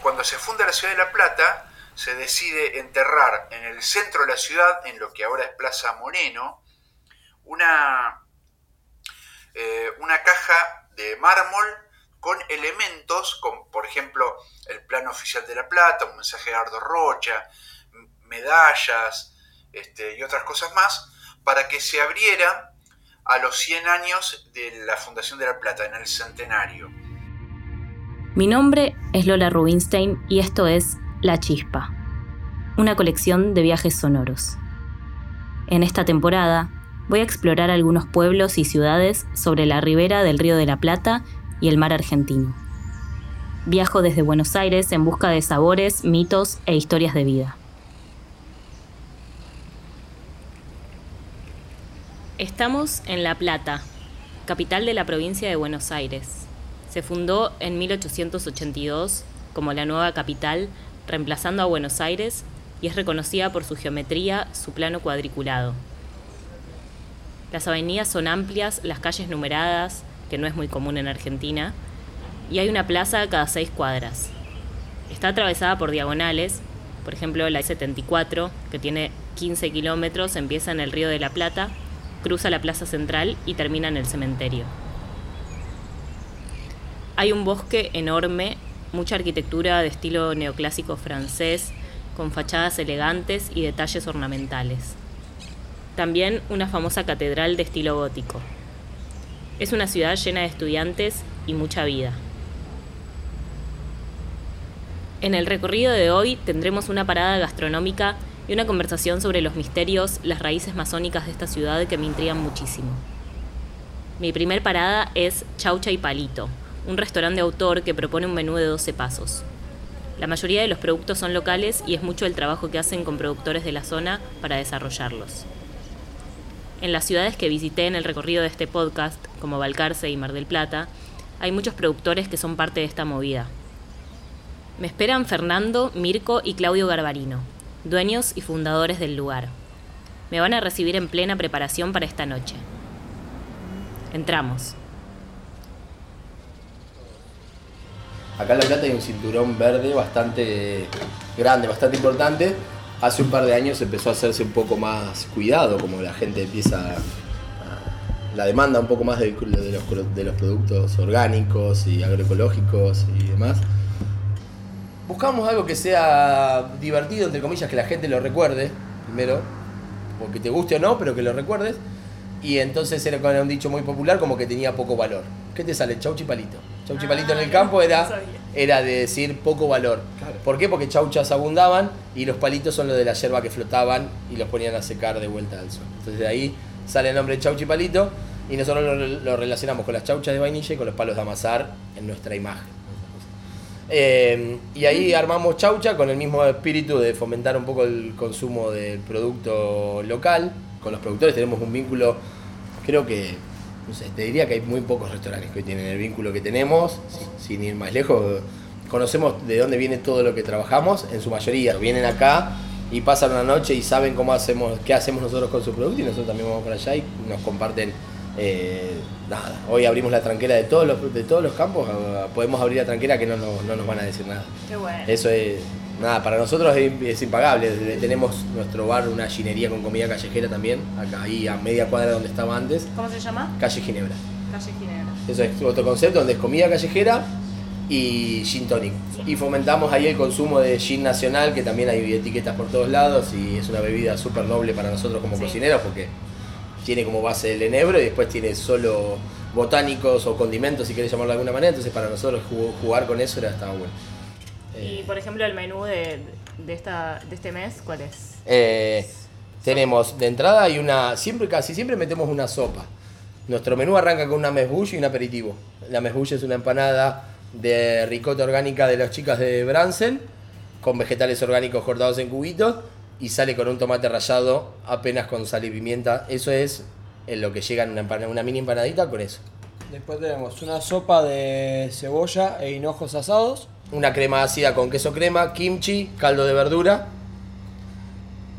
Cuando se funda la ciudad de La Plata, se decide enterrar en el centro de la ciudad, en lo que ahora es Plaza Moreno, una, eh, una caja de mármol con elementos, como por ejemplo el plano oficial de La Plata, un mensaje de Ardo Rocha, medallas este, y otras cosas más, para que se abriera a los 100 años de la fundación de La Plata, en el centenario. Mi nombre es Lola Rubinstein y esto es La Chispa, una colección de viajes sonoros. En esta temporada voy a explorar algunos pueblos y ciudades sobre la ribera del Río de la Plata y el mar argentino. Viajo desde Buenos Aires en busca de sabores, mitos e historias de vida. Estamos en La Plata, capital de la provincia de Buenos Aires. Se fundó en 1882 como la nueva capital, reemplazando a Buenos Aires, y es reconocida por su geometría, su plano cuadriculado. Las avenidas son amplias, las calles numeradas, que no es muy común en Argentina, y hay una plaza cada seis cuadras. Está atravesada por diagonales, por ejemplo la 74, que tiene 15 kilómetros, empieza en el Río de la Plata, cruza la plaza central y termina en el cementerio. Hay un bosque enorme, mucha arquitectura de estilo neoclásico francés, con fachadas elegantes y detalles ornamentales. También una famosa catedral de estilo gótico. Es una ciudad llena de estudiantes y mucha vida. En el recorrido de hoy tendremos una parada gastronómica y una conversación sobre los misterios, las raíces masónicas de esta ciudad que me intrigan muchísimo. Mi primer parada es Chaucha y Palito, un restaurante de autor que propone un menú de 12 pasos. La mayoría de los productos son locales y es mucho el trabajo que hacen con productores de la zona para desarrollarlos. En las ciudades que visité en el recorrido de este podcast, como Balcarce y Mar del Plata, hay muchos productores que son parte de esta movida. Me esperan Fernando, Mirko y Claudio Garbarino, dueños y fundadores del lugar. Me van a recibir en plena preparación para esta noche. Entramos. Acá en La Plata hay un cinturón verde bastante grande, bastante importante. Hace un par de años empezó a hacerse un poco más cuidado, como la gente empieza la demanda un poco más de, de los, de los productos orgánicos y agroecológicos y demás. Buscamos algo que sea divertido, entre comillas, que la gente lo recuerde, primero, o que te guste o no, pero que lo recuerdes. Y entonces era con un dicho muy popular como que tenía poco valor. ¿Qué te sale? Chauchi palito. Chauchi palito en el campo era, era de decir poco valor. ¿Por qué? Porque chauchas abundaban y los palitos son los de la yerba que flotaban y los ponían a secar de vuelta al sol. Entonces de ahí sale el nombre de chauchi palito y nosotros lo, lo relacionamos con las chauchas de vainilla y con los palos de amasar en nuestra imagen. Eh, y ahí armamos chaucha con el mismo espíritu de fomentar un poco el consumo del producto local. Con los productores tenemos un vínculo, creo que, no sé, te diría que hay muy pocos restaurantes que hoy tienen el vínculo que tenemos, sin ir más lejos. Conocemos de dónde viene todo lo que trabajamos, en su mayoría. Vienen acá y pasan una noche y saben cómo hacemos, qué hacemos nosotros con su producto y nosotros también vamos para allá y nos comparten eh, nada, hoy abrimos la tranquera de todos los, de todos los campos, podemos abrir la tranquera que no, no, no nos van a decir nada. Qué bueno. Eso es, nada, para nosotros es, es, impagable. Tenemos nuestro bar, una ginería con comida callejera también, acá ahí a media cuadra donde estaba antes. ¿Cómo se llama? Calle Ginebra. Calle Ginebra. Eso es otro concepto donde es comida callejera y gin tonic. Y fomentamos ahí el consumo de gin nacional, que también hay etiquetas por todos lados y es una bebida súper noble para nosotros como sí. cocineros porque tiene como base el enebro y después tiene solo botánicos o condimentos, si querés llamarlo de alguna manera. Entonces, para nosotros jugar con eso era estaba bueno. Y, por ejemplo, el menú de, de, esta, de este mes, ¿cuál es? Eh, tenemos de entrada hay una. Siempre, casi siempre metemos una sopa. Nuestro menú arranca con una mesbulla y un aperitivo. La mesbulla es una empanada de ricota orgánica de las chicas de Bransen, con vegetales orgánicos cortados en cubitos y sale con un tomate rallado apenas con sal y pimienta. Eso es en lo que llega en una, una mini empanadita con eso. Después tenemos una sopa de cebolla e hinojos asados. una crema ácida con queso crema, kimchi, caldo de verdura.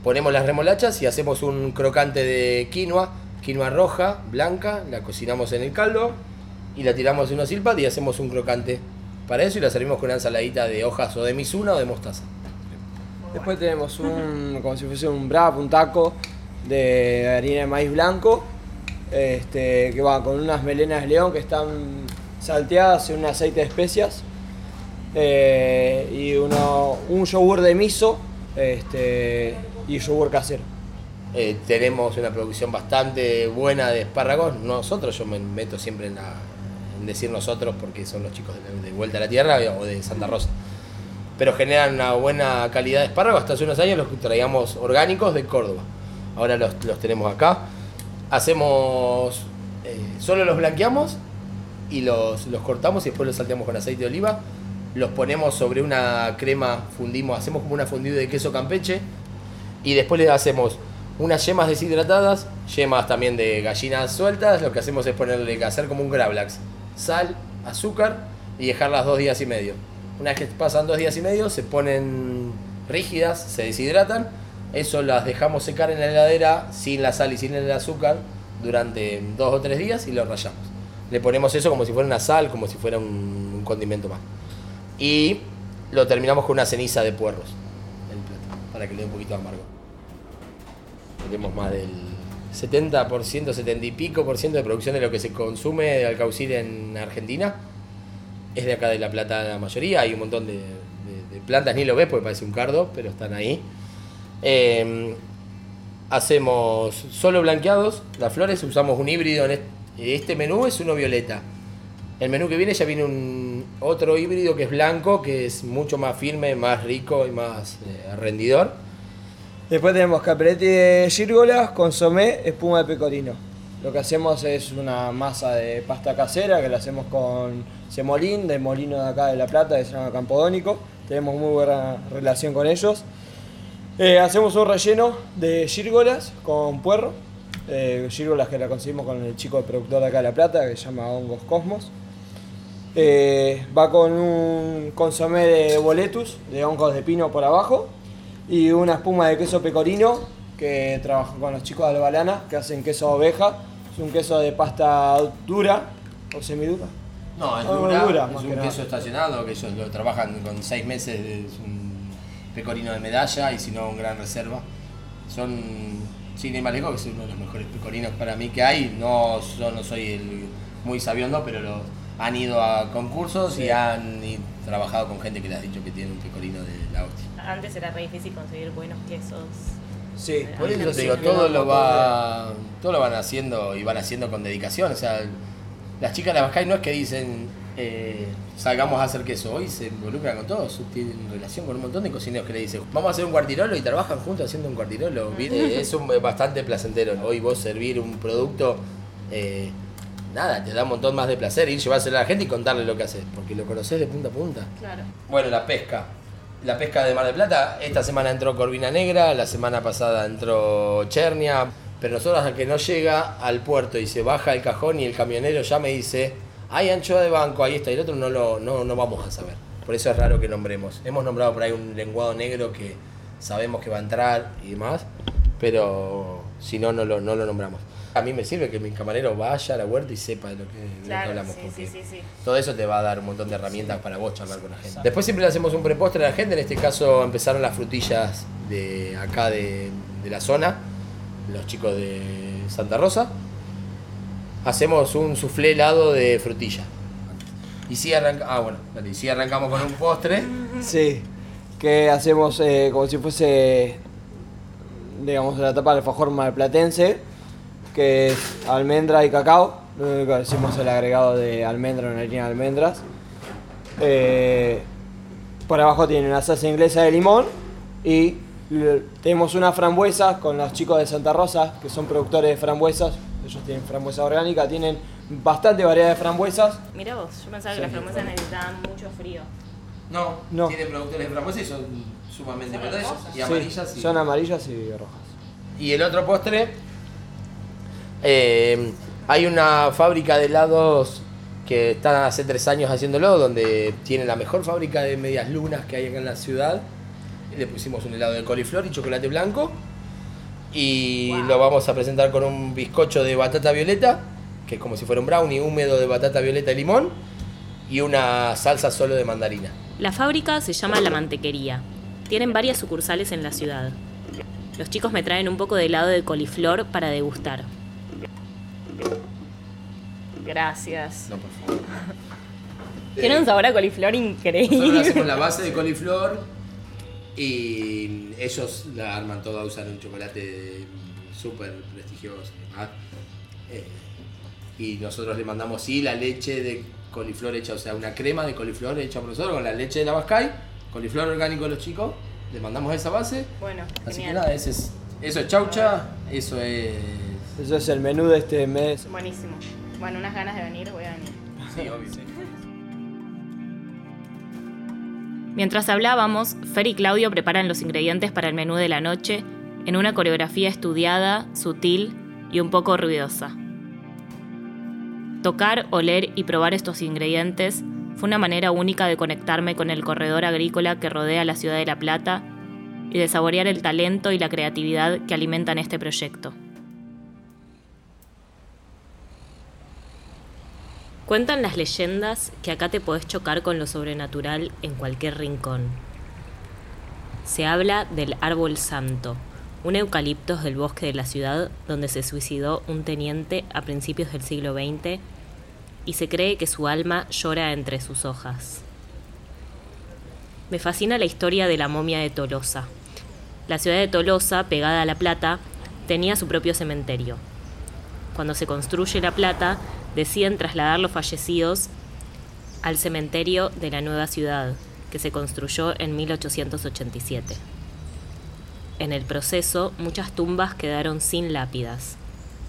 Ponemos las remolachas y hacemos un crocante de quinoa, quinoa roja, blanca, la cocinamos en el caldo y la tiramos en una silpat y hacemos un crocante para eso y la servimos con una ensaladita de hojas o de misuna o de mostaza. Después tenemos un, como si fuese un wrap, un taco de harina de maíz blanco, este, que va con unas melenas de león que están salteadas en un aceite de especias eh, y uno, un yogur de miso este, y yogur casero. Eh, tenemos una producción bastante buena de espárragos. Nosotros, yo me meto siempre en, la- decir nosotros porque son los chicos de, de Vuelta a la Tierra o de Santa Rosa. Pero generan una buena calidad de espárragos. Hasta hace unos años los traíamos orgánicos de Córdoba. Ahora los, los tenemos acá. Hacemos. eh, solo los blanqueamos y los, los cortamos y después los salteamos con aceite de oliva. Los ponemos sobre una crema, fundimos, hacemos como una fundida de queso campeche y después le hacemos unas yemas deshidratadas, yemas también de gallinas sueltas. Lo que hacemos es ponerle, hacer como un gravlax, sal, azúcar y dejarlas dos días y medio. Una vez que pasan dos días y medio, se ponen rígidas, se deshidratan. Eso las dejamos secar en la heladera sin la sal y sin el azúcar durante dos o tres días y lo rallamos. Le ponemos eso como si fuera una sal, como si fuera un, un condimento más. Y lo terminamos con una ceniza de puerros el plato, para que le dé un poquito de amargo. Tenemos más del 70%, 70 y pico por ciento de producción de lo que se consume de alcaucil en Argentina. Es de acá de La Plata la mayoría, hay un montón de, plantas, ni lo ves porque parece un cardo, pero están ahí. Eh, hacemos solo blanqueados las flores, usamos un híbrido. En est- este menú es uno violeta. El menú que viene ya viene un otro híbrido que es blanco, que es mucho más firme, más rico y más eh, rendidor. Después tenemos caperetti de gírgolas, consomé, espuma de pecorino. Lo que hacemos es una masa de pasta casera que la hacemos con semolín, de molino de acá de La Plata, que se llama Campodónico. Tenemos muy buena relación con ellos. Eh, hacemos un relleno de gírgolas con puerro. Eh, gírgolas que la conseguimos con el chico productor de acá de La Plata, que se llama Hongos Cosmos. Eh, va con un consomé de boletus, de hongos de pino por abajo, y una espuma de queso pecorino que trabajo con los chicos de Albalana, que hacen queso de oveja. Es un queso de pasta dura o semidura. No, es Ah, dura, dura, es un que queso estacionado, que ellos lo trabajan con seis meses, es un pecorino de medalla y si no, un gran reserva. Son, más lejos, que es uno de los mejores pecorinos para mí que hay. No, yo no soy el muy sabiondo, pero lo- han ido a concursos y han y trabajado con gente que le has dicho que tiene un pecorino de. Antes era re difícil conseguir buenos quesos. Sí, Por eso te digo, todo lo va, todo lo van haciendo y van haciendo con dedicación. O sea, las chicas de la Bascay no es que dicen eh, salgamos a hacer queso, hoy se involucran con todos, tienen relación con un montón de cocineros que le dicen vamos a hacer un cuartirolo y trabajan juntos haciendo un cuartirolo. Viene- es un- bastante placentero. Hoy vos servir un producto, eh, nada, te da un montón más de placer ir llevárselo a la gente y contarle lo que haces, porque lo conoces de punta a punta. Claro. Bueno, la pesca. La pesca de Mar del Plata, esta semana entró Corvina Negra, la semana pasada entró Chernia, pero nosotros hasta que no llega al puerto y se baja el cajón y el camionero ya me dice, hay anchoa de banco, ahí está, y el otro no lo no, no vamos a saber. Por eso es raro que nombremos. Hemos nombrado por ahí un lenguado negro que sabemos que va a entrar y demás, pero si no, no lo, no lo nombramos. A mí me sirve que mi camarero vaya a la huerta y sepa de lo que, de lo que hablamos. sí, porque sí, sí, sí. todo eso te va a dar un montón de herramientas para vos charlar con la gente. Después siempre le hacemos un prepostre a la gente, en este caso empezaron las frutillas de acá de, de la zona, los chicos de Santa Rosa. Hacemos un soufflé helado de frutilla. Y si arranca, ah, bueno, dale, y si arrancamos con un postre. Sí, que hacemos eh, como si fuese, digamos, la tapa del alfajor malplatense, que es almendra y cacao. Lo único que hacemos el agregado de almendra en harina de almendras. Eh, por abajo tiene una salsa inglesa de limón y tenemos unas frambuesas con los chicos de Santa Rosa, que son productores de frambuesas. Ellos tienen frambuesa orgánica, tienen bastante variedad de frambuesas. Mira vos, yo pensaba que las frambuesas necesitaban mucho frío. No, No. tienen productores de frambuesa y son sumamente verdes y Sí, amarillas. y- son amarillas y rojas. Y el otro postre, eh, hay una fábrica de helados que está hace tres años haciéndolo, donde tiene la mejor fábrica de medias lunas que hay acá en la ciudad. Le pusimos un helado de coliflor y chocolate blanco. Y lo vamos a presentar con un bizcocho de batata violeta, que es como si fuera un brownie húmedo de batata violeta y limón, y una salsa solo de mandarina. La fábrica se llama La Mantequería. Tienen varias sucursales en la ciudad. Los chicos me traen un poco de helado de coliflor para degustar. Gracias. No, por favor. Tiene un sabor a coliflor Nosotros increíble. hacemos la base de coliflor y ellos la arman toda, usan un chocolate súper prestigioso y demás. Eh, y nosotros le mandamos sí la leche de coliflor hecha, o sea, una crema de coliflor hecha por nosotros con la leche de la Bascay, coliflor orgánico de los chicos, le mandamos esa base. Bueno, Así que nada, ese es, eso es chaucha, eso es... Eso es el menú de este mes. Buenísimo. Bueno, unas ganas de venir, voy a venir. Sí, obvio. Mientras hablábamos, Fer y Claudio preparan los ingredientes para el menú de la noche en una coreografía estudiada, sutil y un poco ruidosa. Tocar, oler y probar estos ingredientes fue una manera única de conectarme con el corredor agrícola que rodea la ciudad de La Plata y de saborear el talento y la creatividad que alimentan este proyecto. Cuentan las leyendas que acá te podés chocar con lo sobrenatural en cualquier rincón. Se habla del árbol santo, un eucaliptos del bosque de la ciudad donde se suicidó un teniente a principios del siglo XX y se cree que su alma llora entre sus hojas. Me fascina la historia de la momia de Tolosa. La ciudad de Tolosa, pegada a La Plata, tenía su propio cementerio. Cuando se construye La Plata, deciden trasladar los fallecidos al cementerio de la nueva ciudad, que se construyó en 1887. En el proceso, muchas tumbas quedaron sin lápidas,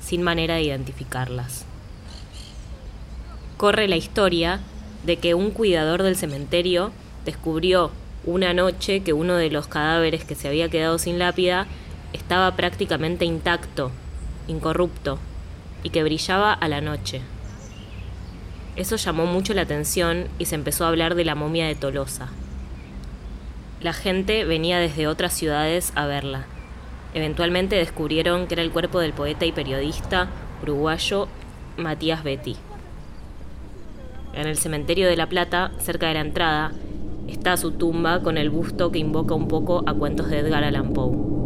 sin manera de identificarlas. Corre la historia de que un cuidador del cementerio descubrió una noche que uno de los cadáveres que se había quedado sin lápida estaba prácticamente intacto, incorrupto, y que brillaba a la noche. Eso llamó mucho la atención y se empezó a hablar de la momia de Tolosa. La gente venía desde otras ciudades a verla. Eventualmente descubrieron que era el cuerpo del poeta y periodista uruguayo Matías Betty. En el cementerio de La Plata, cerca de la entrada, está su tumba con el busto que invoca un poco a cuentos de Edgar Allan Poe.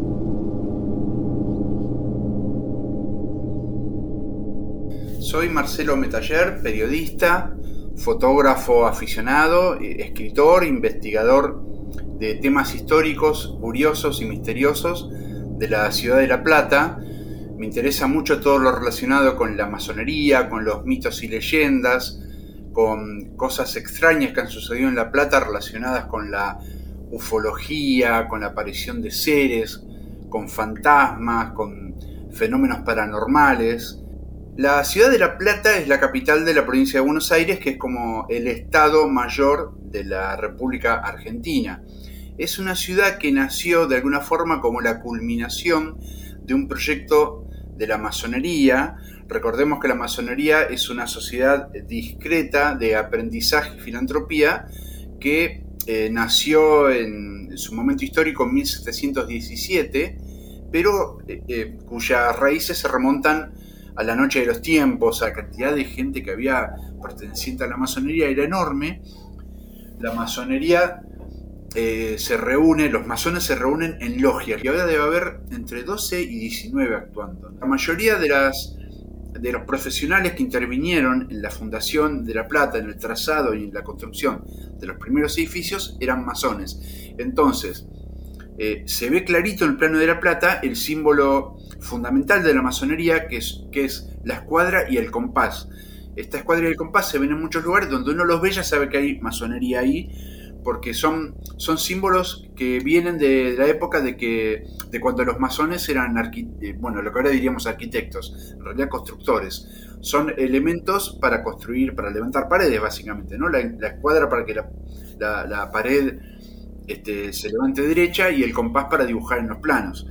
Soy Marcelo Metaller, periodista, fotógrafo aficionado, eh, escritor, investigador de temas históricos, curiosos y misteriosos de la ciudad de La Plata. Me interesa mucho todo lo relacionado con la masonería, con los mitos y leyendas, con cosas extrañas que han sucedido en La Plata relacionadas con la ufología, con la aparición de seres, con fantasmas, con fenómenos paranormales. La ciudad de La Plata es la capital de la provincia de Buenos Aires, que es como el estado mayor de la República Argentina. Es una ciudad que nació de alguna forma como la culminación de un proyecto de la masonería. Recordemos que la masonería es una sociedad discreta de aprendizaje y filantropía que eh, nació en su momento histórico en 1717, pero eh, eh, cuyas raíces se remontan a la noche de los tiempos, a la cantidad de gente que había perteneciente a la masonería era enorme. La masonería eh, se reúne, los masones se reúnen en logias y ahora debe haber entre 12 y 19 actuando. La mayoría de, las, de los profesionales que intervinieron en la fundación de La Plata, en el trazado y en la construcción de los primeros edificios eran masones. Entonces, eh, se ve clarito en el plano de La Plata el símbolo fundamental de la masonería, que es, que es la escuadra y el compás. Esta escuadra y el compás se ven en muchos lugares donde uno los ve ya sabe que hay masonería ahí, porque son, son símbolos que vienen de, la época de, que, de cuando los masones eran, arqui- bueno, lo que ahora diríamos arquitectos, en realidad constructores. Son elementos para construir, para levantar paredes, básicamente, ¿no? La, escuadra para que la, la- la pared este, se levante derecha y el compás para dibujar en los planos.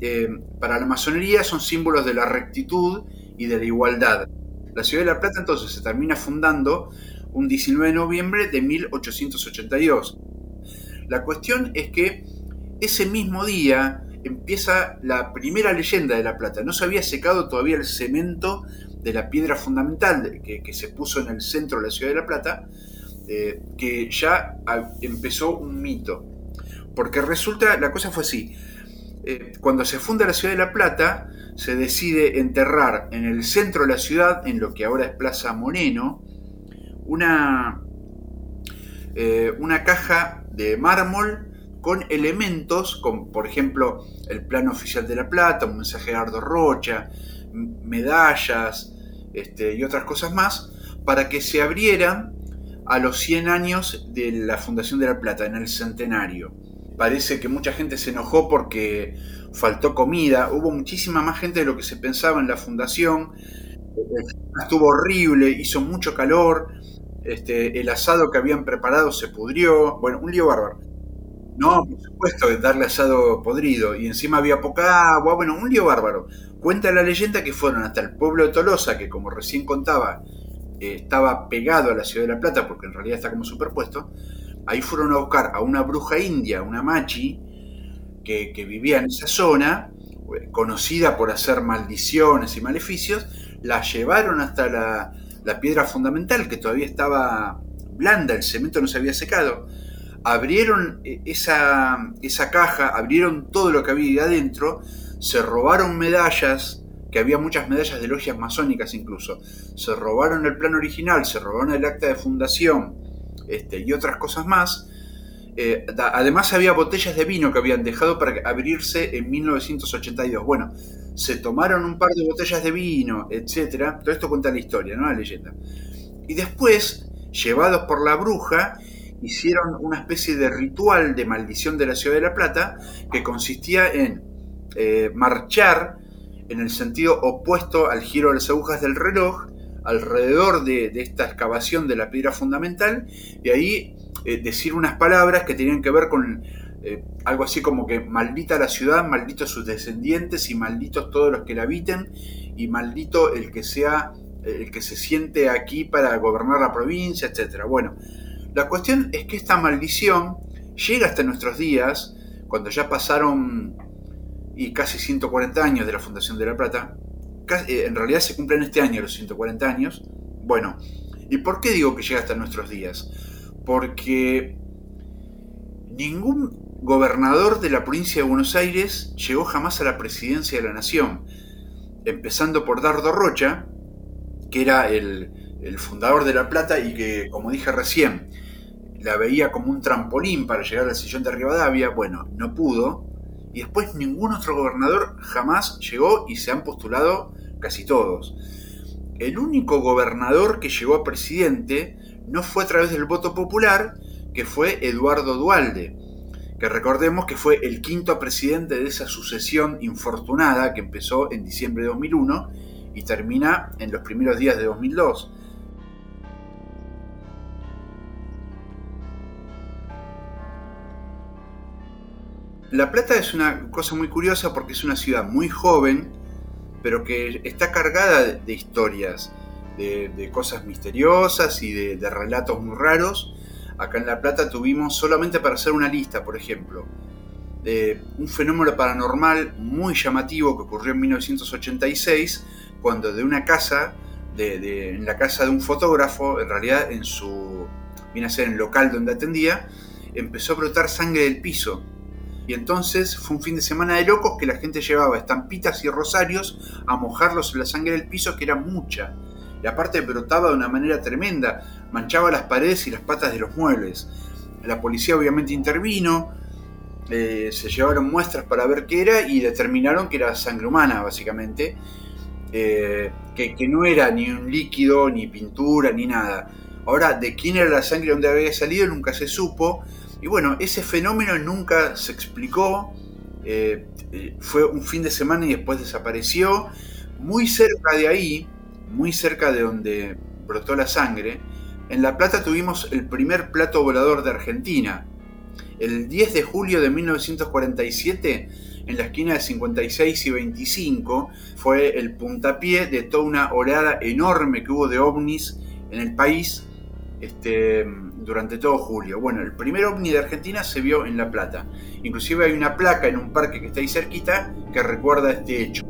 Eh, para la masonería son símbolos de la rectitud y de la igualdad. La ciudad de La Plata entonces se termina fundando un 19 de noviembre de 1882. La cuestión es que ese mismo día empieza la primera leyenda de La Plata. No se había secado todavía el cemento de la piedra fundamental que, se puso en el centro de la ciudad de La Plata, eh, que ya empezó un mito. Porque resulta, la cosa fue así, eh, cuando se funda la ciudad de La Plata, se decide enterrar en el centro de la ciudad, en lo que ahora es Plaza Moreno, una, eh, una caja de mármol con elementos, como por ejemplo el plano oficial de La Plata, un mensaje de Ardo Rocha, medallas este, y otras cosas más, para que se abrieran a los 100 años de la fundación de La Plata, en el centenario. Parece que mucha gente se enojó porque faltó comida, hubo muchísima más gente de lo que se pensaba en la fundación, estuvo horrible, hizo mucho calor, este, el asado que habían preparado se pudrió, bueno, un lío bárbaro. No, por supuesto, darle asado podrido. Y encima había poca agua. Bueno, un lío bárbaro. Cuenta la leyenda que fueron hasta el pueblo de Tolosa, que como recién contaba, eh, estaba pegado a la ciudad de La Plata, porque en realidad está como superpuesto. Ahí fueron a buscar a una bruja india, una machi, que, vivía en esa zona, conocida por hacer maldiciones y maleficios. La llevaron hasta la, la piedra fundamental, que todavía estaba blanda, el cemento no se había secado abrieron eh, esa, esa caja, abrieron todo lo que había adentro, se robaron medallas, que había muchas medallas de logias masónicas incluso, se robaron el plan original, se robaron el acta de fundación este, y otras cosas más. Eh, además había botellas de vino que habían dejado para abrirse en 1982. Bueno, se tomaron un par de botellas de vino, etc. Todo esto cuenta la historia, ¿no? La leyenda. Y después, llevados por la bruja, hicieron una especie de ritual de maldición de la ciudad de La Plata que consistía en eh, marchar en el sentido opuesto al giro de las agujas del reloj alrededor de, esta excavación de la piedra fundamental y ahí eh, decir unas palabras que tenían que ver con eh, algo así como que maldita la ciudad, malditos sus descendientes y malditos todos los que la habiten y maldito el que sea el que se siente aquí para gobernar la provincia, etcétera. Bueno, la cuestión es que esta maldición llega hasta nuestros días, cuando ya pasaron y casi 140 años de la fundación de La Plata. Eh, en realidad se cumplen este año los 140 años. Bueno, ¿y por qué digo que llega hasta nuestros días? Porque ningún gobernador de la provincia de Buenos Aires llegó jamás a la presidencia de la nación, empezando por Dardo Rocha, que era el, el fundador de La Plata y que, como dije recién, la veía como un trampolín para llegar al sillón de Rivadavia, bueno, no pudo. Y después ningún otro gobernador jamás llegó y se han postulado casi todos. El único gobernador que llegó a presidente no fue a través del voto popular, que fue Eduardo Dualde, que recordemos que fue el quinto presidente de esa sucesión infortunada que empezó en diciembre de 2001 y termina en los primeros días de 2002. La Plata es una cosa muy curiosa porque es una ciudad muy joven, pero que está cargada de, historias, de, cosas misteriosas y de, relatos muy raros. Acá en La Plata tuvimos, solamente para hacer una lista, por ejemplo, de un fenómeno paranormal muy llamativo que ocurrió en 1986, cuando de una casa, en la casa de un fotógrafo, en realidad en su, viene a ser en el local donde atendía, empezó a brotar sangre del piso y entonces fue un fin de semana de locos que la gente llevaba estampitas y rosarios a mojarlos en la sangre del piso, que era mucha. Y aparte brotaba de una manera tremenda, manchaba las paredes y las patas de los muebles. La policía obviamente intervino, eh, se llevaron muestras para ver qué era y determinaron que era sangre humana, básicamente. Eh, que, que, no era ni un líquido, ni pintura, ni nada. Ahora, de quién era la sangre donde había salido nunca se supo, y bueno, ese fenómeno nunca se explicó, eh, eh, fue un fin de semana y después desapareció. Muy cerca de ahí, muy cerca de donde brotó la sangre, en La Plata tuvimos el primer plato volador de Argentina. El 10 de julio de 1947 en la esquina de 56 y 25 fue el puntapié de toda una oleada enorme que hubo de ovnis en el país este, durante todo julio. Bueno, el primer ovni de Argentina se vio en La Plata. Inclusive hay una placa en un parque que está ahí cerquita que recuerda este hecho.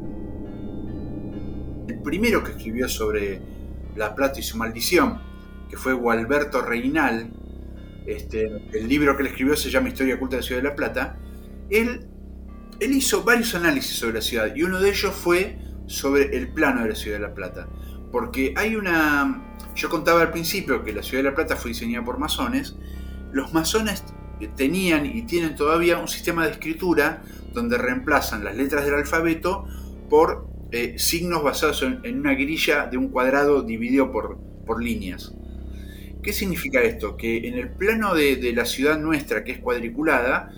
El primero que escribió sobre La Plata y su maldición, que fue Gualberto Reinal, este, el libro que él escribió se llama Historia oculta de la Ciudad de La Plata, él, él hizo varios análisis sobre la ciudad y uno de ellos fue sobre el plano de la Ciudad de La Plata. Porque hay una, yo contaba al principio que la ciudad de La Plata fue diseñada por masones. Los masones tenían y tienen todavía un sistema de escritura donde reemplazan las letras del alfabeto por eh, signos basados en, una grilla de un cuadrado dividido por, por líneas. ¿Qué significa esto? Que en el plano de, de, la ciudad nuestra, que es cuadriculada,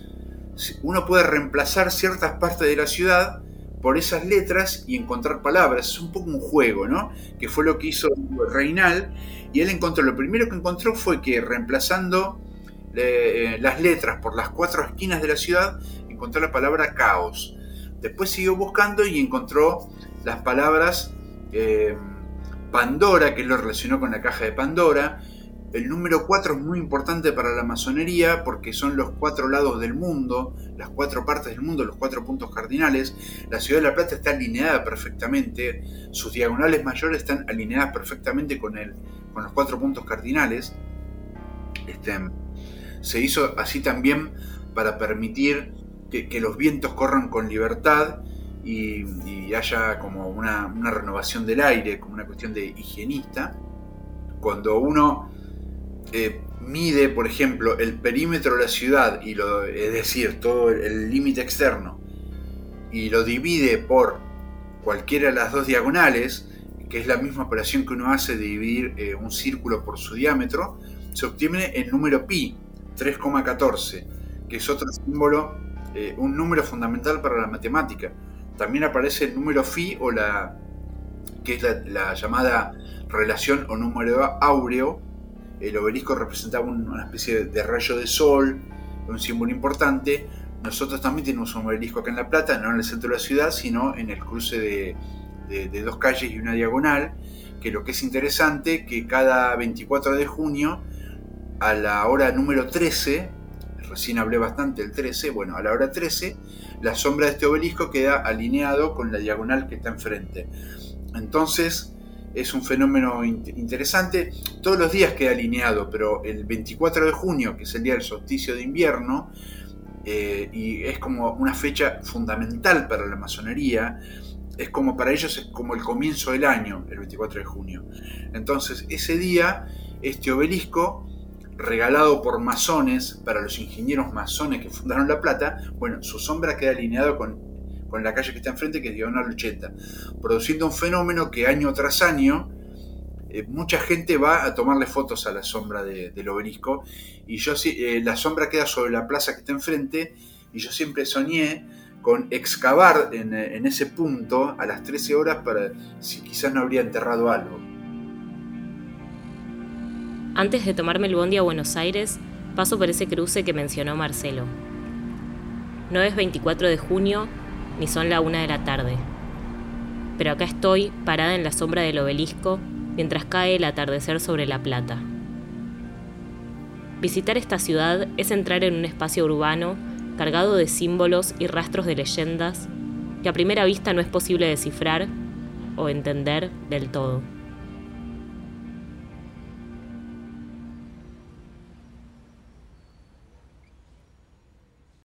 uno puede reemplazar ciertas partes de la ciudad por esas letras y encontrar palabras. Es un poco un juego, ¿no? Que fue lo que hizo Reinal. Y él encontró, lo primero que encontró fue que reemplazando eh, las letras por las cuatro esquinas de la ciudad, encontró la palabra caos. Después siguió buscando y encontró las palabras eh, Pandora, que lo relacionó con la caja de Pandora, el número 4 es muy importante para la masonería porque son los cuatro lados del mundo, las cuatro partes del mundo, los cuatro puntos cardinales. La ciudad de La Plata está alineada perfectamente, sus diagonales mayores están alineadas perfectamente con, el, con los cuatro puntos cardinales. Este, se hizo así también para permitir que, los vientos corran con libertad y, haya como una, una renovación del aire, como una cuestión de higienista. Cuando uno eh, mide, por ejemplo, el perímetro de la ciudad, y lo, es decir, todo el límite externo, y lo divide por cualquiera de las dos diagonales, que es la misma operación que uno hace de dividir eh, un círculo por su diámetro, se obtiene el número pi, 3,14, que es otro símbolo, eh, un número fundamental para la matemática. También aparece el número phi o la que es la llamada relación o número áureo, el obelisco representaba una especie de rayo de sol, un símbolo importante. Nosotros también tenemos un obelisco acá en La Plata, no en el centro de la ciudad, sino en el cruce de, dos calles y una diagonal, que lo que es interesante, que cada 24 de junio, a la hora número 13, recién hablé bastante del 13, bueno, a la hora 13, la sombra de este obelisco queda alineado con la diagonal que está enfrente. Entonces, es un fenómeno interesante. Todos los días queda alineado, pero el 24 de junio, que es el día del solsticio de invierno, eh, y es como una fecha fundamental para la masonería, es como para ellos es como el comienzo del año, el 24 de junio. Entonces, ese día, este obelisco, regalado por masones, para los ingenieros masones que fundaron La Plata, bueno, su sombra queda alineado con con la calle que está enfrente, que es Diagonal 80, produciendo un fenómeno que año tras año eh, mucha gente va a tomarle fotos a la sombra del obelisco y yo eh, la sombra queda sobre la plaza que está enfrente y yo siempre soñé con excavar en, en ese punto a las 13 horas para si quizás no habría enterrado algo. Antes de tomarme el bondi a Buenos Aires, paso por ese cruce que mencionó Marcelo. No es 24 de junio ni son la una de la tarde. Pero acá estoy, parada en la sombra del obelisco, mientras cae el atardecer sobre La Plata. Visitar esta ciudad es entrar en un espacio urbano cargado de símbolos y rastros de leyendas que a primera vista no es posible descifrar o entender del todo.